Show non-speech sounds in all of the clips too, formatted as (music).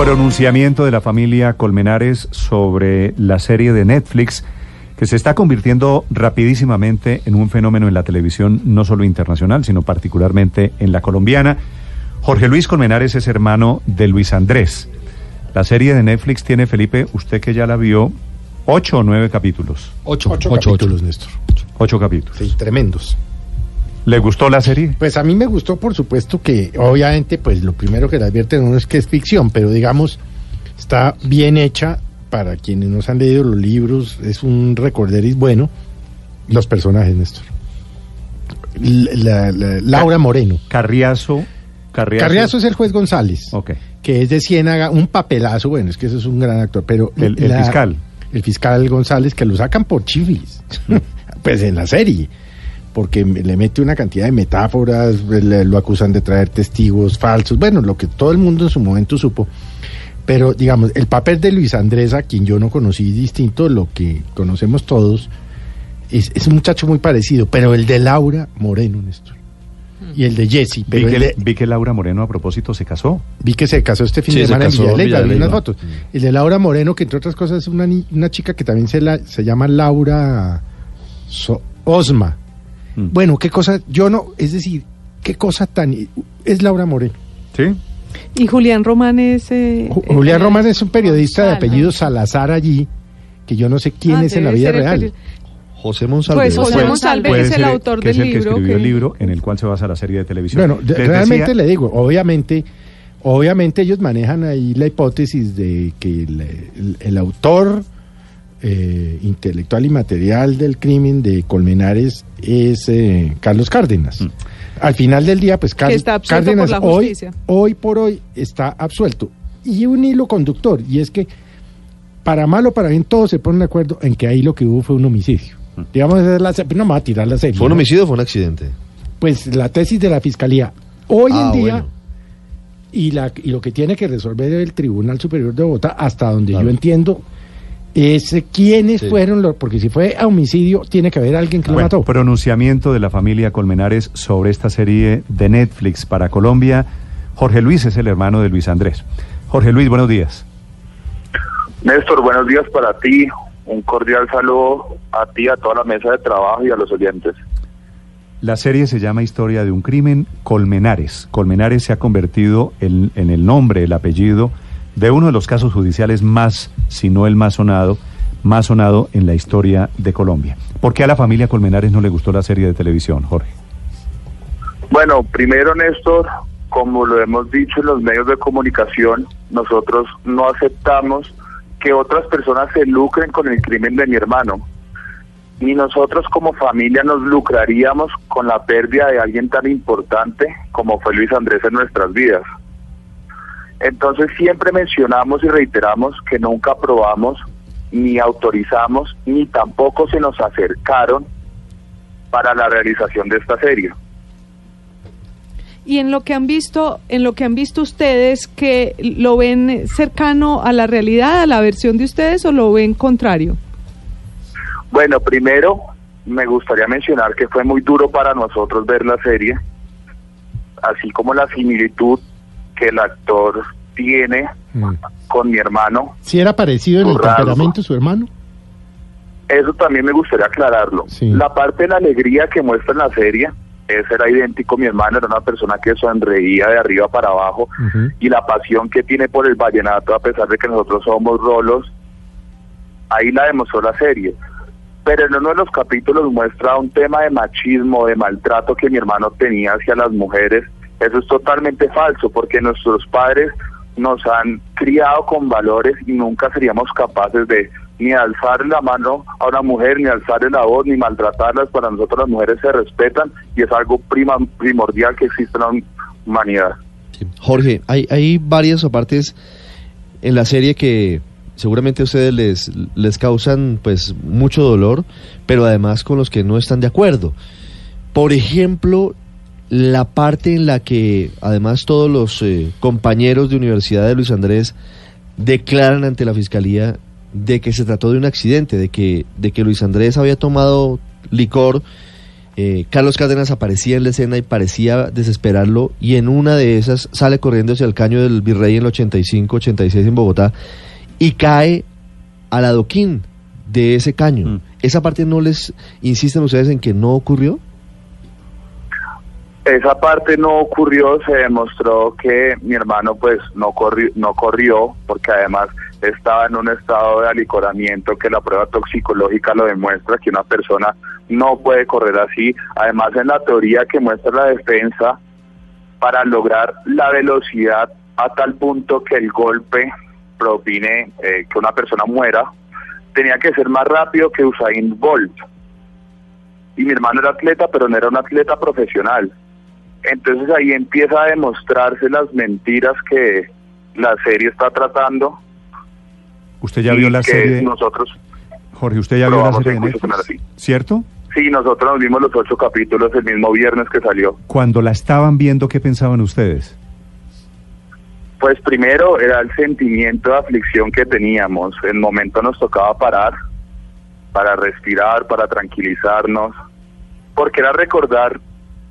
Pronunciamiento de la familia Colmenares sobre la serie de Netflix que se está convirtiendo rapidísimamente en un fenómeno en la televisión no solo internacional, sino particularmente en la colombiana. Jorge Luis Colmenares es hermano de Luis Andrés. La serie de Netflix tiene, Felipe, usted que ya la vio, ocho o nueve capítulos. Ocho, ocho, capítulos, Néstor. Ocho capítulos. Sí, tremendos. ¿Le gustó la serie? Pues a mí me gustó, por supuesto, que obviamente, pues lo primero que le advierten uno es que es ficción, pero digamos, está bien hecha para quienes no se han leído los libros, es un recorderis bueno. Los personajes, Néstor. La- la- Laura Moreno. Carriazo. Carriazo. Carriazo es el juez González, Ok. que es de Ciénaga, un papelazo, bueno, es que eso es un gran actor, pero... El- el fiscal. El fiscal González, que lo sacan por chiflis, (laughs) pues en la serie, porque le mete una cantidad de metáforas, le- lo acusan de traer testigos falsos, bueno, lo que todo el mundo en su momento supo. Pero, digamos, el papel de Luis Andrés, a quien yo no conocí distinto lo que conocemos todos, es, es un muchacho muy parecido, pero el de Laura Moreno, Néstor. Y el de Jesse, Vi pero que, el de- vi que Laura Moreno a propósito se casó. Vi que se casó este fin Sí, de se semana en casó Villaleyva, vi unas fotos. El de Laura Moreno, que entre otras cosas es una, una chica que también se, la, se llama Laura So- Osma. Mm. Bueno, qué cosa, yo no, es decir, qué cosa tan... Es Laura Moreno. ¿Sí? Y Julián Román es... eh, Ju- eh, Julián Román es un periodista de apellido Salazar allí, que yo no sé quién Ah, es en la vida el real. José Monsalve. Pues José Monsalve es el autor que del es el que libro. escribió que- el libro en el cual se basa la serie de televisión. Bueno, de- Les realmente decía- le digo, obviamente, obviamente ellos manejan ahí la hipótesis de que el, el- el autor eh, intelectual y material del crimen de Colmenares es eh, Carlos Cárdenas. Mm. Al final del día, pues Car- está Cárdenas por hoy, por hoy está absuelto. Y un hilo conductor, y es que para mal o para bien todos se ponen de acuerdo en que ahí lo que hubo fue un homicidio. Mm. Digamos, es la, no me va a tirar la serie. ¿Fue un ¿no? homicidio o fue un accidente? pues la tesis de la fiscalía hoy Ah, en día bueno. y la y lo que tiene que resolver el Tribunal Superior de Bogotá hasta donde Claro. yo entiendo es quiénes Sí. fueron los porque si fue a homicidio tiene que haber alguien que lo Bueno, mató pronunciamiento de la familia Colmenares sobre esta serie de Netflix para Colombia. Jorge Luis es el hermano de Luis Andrés. Jorge Luis, buenos días. Néstor, buenos días para ti. Un cordial saludo a ti, a toda la mesa de trabajo y a los oyentes. La serie se llama Historia de un crimen Colmenares. Colmenares se ha convertido en, en el nombre, el apellido de uno de los casos judiciales más, si no el más sonado, más sonado en la historia de Colombia. ¿Por qué a la familia Colmenares no le gustó la serie de televisión, Jorge? Bueno, primero, Néstor, como lo hemos dicho en los medios de comunicación, nosotros no aceptamos que otras personas se lucren con el crimen de mi hermano. Ni nosotros como familia nos lucraríamos con la pérdida de alguien tan importante como fue Luis Andrés en nuestras vidas. Entonces siempre mencionamos y reiteramos que nunca aprobamos, ni autorizamos, ni tampoco se nos acercaron para la realización de esta serie. Y en lo que han visto, en lo que han visto ustedes, que lo ven cercano a la realidad, a la versión de ustedes, o lo ven contrario. Bueno, primero me gustaría mencionar que fue muy duro para nosotros ver la serie, así como la similitud que el actor tiene Mm. con mi hermano. si era parecido en el Raro. temperamento su hermano Eso también me gustaría aclararlo. Sí. La parte de la alegría que muestra en la serie, ese era idéntico, mi hermano era una persona que sonreía de arriba para abajo y la pasión que tiene por el vallenato, a pesar de que nosotros somos rolos, ahí la demostró la serie. Pero en uno de los capítulos muestra un tema de machismo, de maltrato que mi hermano tenía hacia las mujeres. Eso es totalmente falso, porque nuestros padres nos han criado con valores y nunca seríamos capaces de ni alzar la mano a una mujer, ni alzarle la voz, ni maltratarlas. Para nosotros las mujeres se respetan y es algo prima- primordial que existe en la humanidad. Jorge, hay, hay varias partes en la serie que seguramente a ustedes les, les causan pues mucho dolor, pero además con los que no están de acuerdo. Por ejemplo, la parte en la que además todos los eh, compañeros de universidad de Luis Andrés declaran ante la fiscalía de que se trató de un accidente, de que, de que Luis Andrés había tomado licor, eh, Carlos Cárdenas aparecía en la escena y parecía desesperarlo, y en una de esas sale corriendo hacia el caño del Virrey en el 85-86 en Bogotá, y cae al adoquín de ese caño. Mm. ¿Esa parte no les insisten ustedes en que no ocurrió? Esa parte no ocurrió, se demostró que mi hermano pues no corrió, no corrió porque además estaba en un estado de alicoramiento que la prueba toxicológica lo demuestra que una persona no puede correr así. Además en la teoría que muestra la defensa para lograr la velocidad a tal punto que el golpe propine eh, que una persona muera, tenía que ser más rápido que Usain Bolt. Y mi hermano era atleta, pero no era un atleta profesional. Entonces ahí empieza a demostrarse las mentiras que la serie está tratando. Usted ya vio la serie. Nosotros, Jorge, usted ya vio la serie en Netflix, ¿cierto? sí, nosotros nos vimos los ocho capítulos el mismo viernes que salió. Cuando la estaban viendo, ¿qué pensaban ustedes? Pues primero era el sentimiento de aflicción que teníamos. En el momento nos tocaba parar para respirar, para tranquilizarnos, porque era recordar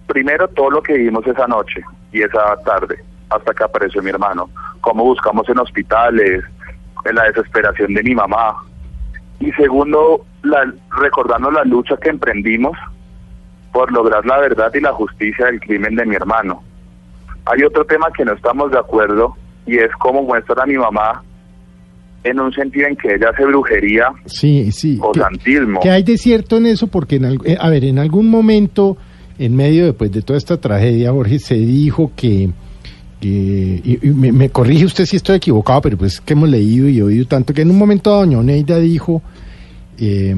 primero todo lo que vivimos esa noche y esa tarde, hasta que apareció mi hermano, cómo buscamos en hospitales, en la desesperación de mi mamá. Y segundo, la, recordando la lucha que emprendimos por lograr la verdad y la justicia del crimen de mi hermano. Hay otro tema que no estamos de acuerdo y es cómo muestra a mi mamá en un sentido en que ella hace brujería Sí, sí. o ¿Qué- santismo. ¿Qué hay de cierto en eso? Porque, en eh, a ver, en algún momento, en medio de, pues, de toda esta tragedia, Jorge, se dijo que, que- y, y me, me corrige usted si estoy equivocado, pero pues que hemos leído y oído tanto, que en un momento doña Oneida dijo eh,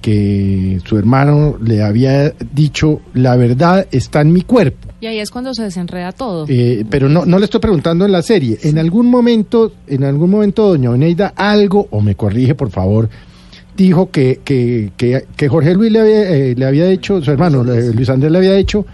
que su hermano le había dicho, la verdad está en mi cuerpo. Y ahí es cuando se desenreda todo. Eh, pero no, no le estoy preguntando en la serie. En algún momento, en algún momento, doña Oneida, algo, o me corrige por favor, dijo que, que, que, que Jorge Luis le había, eh, le había dicho, su hermano eh, Luis Andrés le había dicho,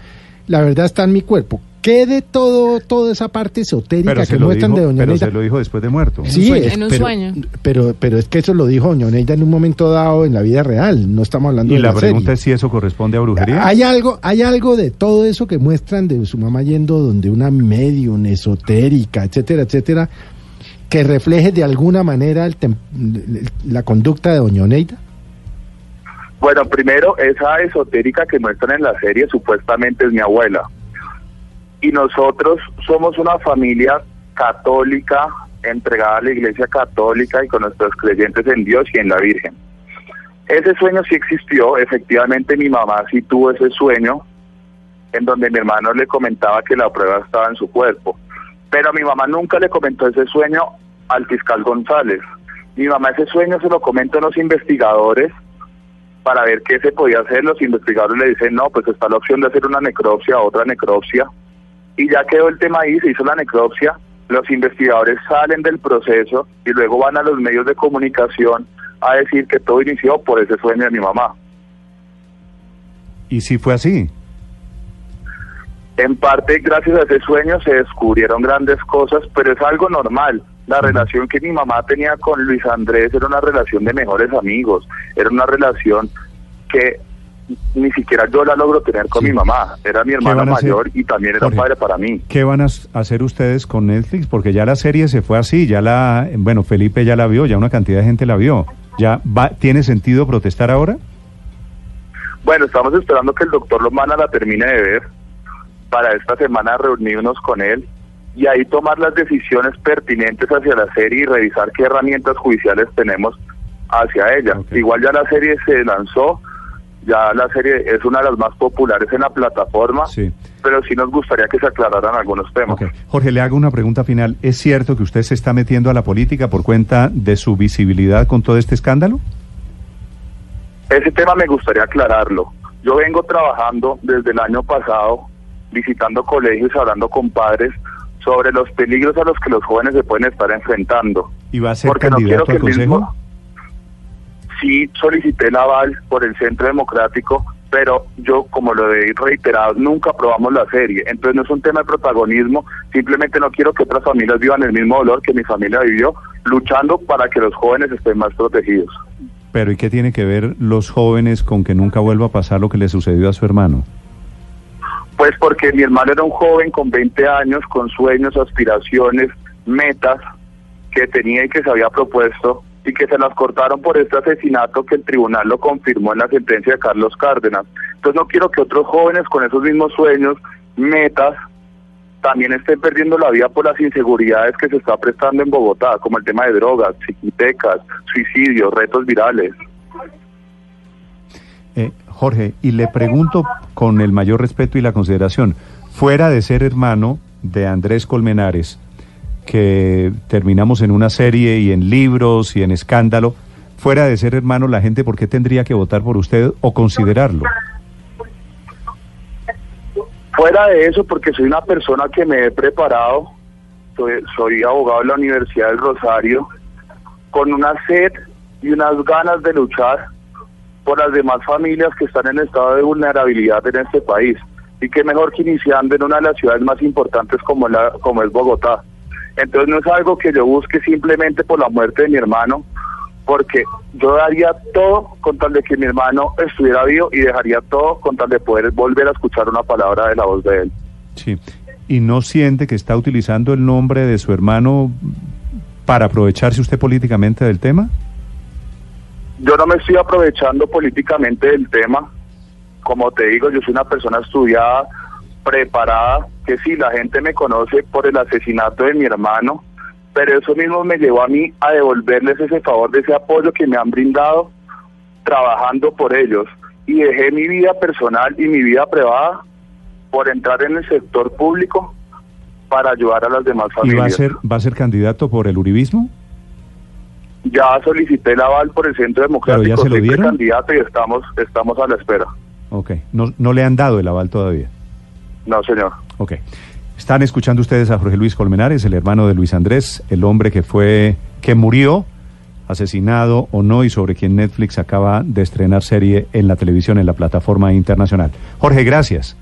la verdad está en mi cuerpo. ¿Qué de todo, toda esa parte esotérica Pero, que muestran dijo, de doña pero se lo dijo después de muerto. En un Sí, sueño, es- en un pero, sueño. Pero, pero es que eso lo dijo doña Oneida en un momento dado en la vida real, no estamos hablando Y de la la, pregunta serie. es si eso corresponde a brujería. Hay algo, hay algo de todo eso que muestran de su mamá yendo donde una medium esotérica, etcétera, etcétera, que refleje de alguna manera el tem- la conducta de Doña Oneida. Bueno, primero, esa esotérica que muestran en la serie supuestamente es mi abuela. Y nosotros somos una familia católica, entregada a la iglesia católica y con nuestros creyentes en Dios y en la Virgen. Ese sueño sí existió, efectivamente mi mamá sí tuvo ese sueño, en donde mi hermano le comentaba que la prueba estaba en su cuerpo. Pero mi mamá nunca le comentó ese sueño al fiscal González. Mi mamá ese sueño se lo comentó a los investigadores para ver qué se podía hacer. Los investigadores le dicen, no, pues está la opción de hacer una necropsia, otra necropsia. Y ya quedó el tema ahí, se hizo la necropsia. Los investigadores salen del proceso y luego van a los medios de comunicación a decir que todo inició por ese sueño de mi mamá. Y si fue así. En parte, gracias a ese sueño se descubrieron grandes cosas, pero es algo normal. La relación que mi mamá tenía con Luis Andrés era una relación de mejores amigos, era una relación que ni siquiera yo la logro tener con Sí. mi mamá. Era mi hermano van a hacer? mayor y también era un Jorge. padre para mí. ¿Qué van a hacer ustedes con Netflix? Porque ya la serie se fue así, ya la, bueno, Felipe ya la vio, ya una cantidad de gente la vio. ¿Ya va, tiene sentido protestar ahora? Bueno, estamos esperando que el doctor Lomana la termine de ver para esta semana reunirnos con él y ahí tomar las decisiones pertinentes hacia la serie y revisar qué herramientas judiciales tenemos hacia ella. Igual ya la serie se lanzó, ya la serie es una de las más populares en la plataforma, Sí. pero sí nos gustaría que se aclararan algunos temas. Jorge, le hago una pregunta final. ¿Es cierto que usted se está metiendo a la política por cuenta de su visibilidad con todo este escándalo? Ese tema me gustaría aclararlo. Yo vengo trabajando desde el año pasado, visitando colegios, hablando con padres, sobre los peligros a los que los jóvenes se pueden estar enfrentando. ¿Y va a ser Porque no al que mismo- consejo? sí solicité el aval por el Centro Democrático, pero yo, como lo he reiterado, nunca aprobamos la serie. Entonces no es un tema de protagonismo, simplemente no quiero que otras familias vivan el mismo dolor que mi familia vivió, luchando para que los jóvenes estén más protegidos. Pero ¿y qué tiene que ver los jóvenes con que nunca vuelva a pasar lo que le sucedió a su hermano? Pues porque mi hermano era un joven con 20 años, con sueños, aspiraciones, metas que tenía y que se había propuesto y que se las cortaron por este asesinato que el tribunal lo confirmó en la sentencia de Carlos Cárdenas. Entonces no quiero que otros jóvenes con esos mismos sueños, metas, también estén perdiendo la vida por las inseguridades que se está prestando en Bogotá, como el tema de drogas, psiquitecas, suicidios, retos virales. Eh, Jorge, y le pregunto con el mayor respeto y la consideración, fuera de ser hermano de Andrés Colmenares, que terminamos en una serie y en libros y en escándalo, fuera de ser hermano, la gente, ¿por qué tendría que votar por usted o considerarlo? Fuera de eso, porque soy una persona que me he preparado, soy, soy abogado de la Universidad del Rosario, con una sed y unas ganas de luchar por las demás familias que están en estado de vulnerabilidad en este país. Y qué mejor que iniciando en una de las ciudades más importantes como, la, como es Bogotá. Entonces no es algo que yo busque simplemente por la muerte de mi hermano, porque yo daría todo con tal de que mi hermano estuviera vivo y dejaría todo con tal de poder volver a escuchar una palabra de la voz de él. Sí. ¿Y no siente que está utilizando el nombre de su hermano para aprovecharse usted políticamente del tema? Yo no me estoy aprovechando políticamente del tema. Como te digo, yo soy una persona estudiada, preparada, que sí, la gente me conoce por el asesinato de mi hermano, pero eso mismo me llevó a mí a devolverles ese favor de ese apoyo que me han brindado trabajando por ellos. Y dejé mi vida personal y mi vida privada por entrar en el sector público para ayudar a las demás ¿Y va a familias. ser, va a ser candidato por el uribismo? Ya solicité el aval por el Centro Democrático, ¿Pero ya se lo dieron? candidato y estamos, estamos a la espera. Ok. No, no le han dado el aval todavía. No, señor. Ok. Están escuchando ustedes a Jorge Luis Colmenares, el hermano de Luis Andrés, el hombre que fue, que murió, asesinado o no, y sobre quien Netflix acaba de estrenar serie en la televisión, en la plataforma internacional. Jorge, gracias.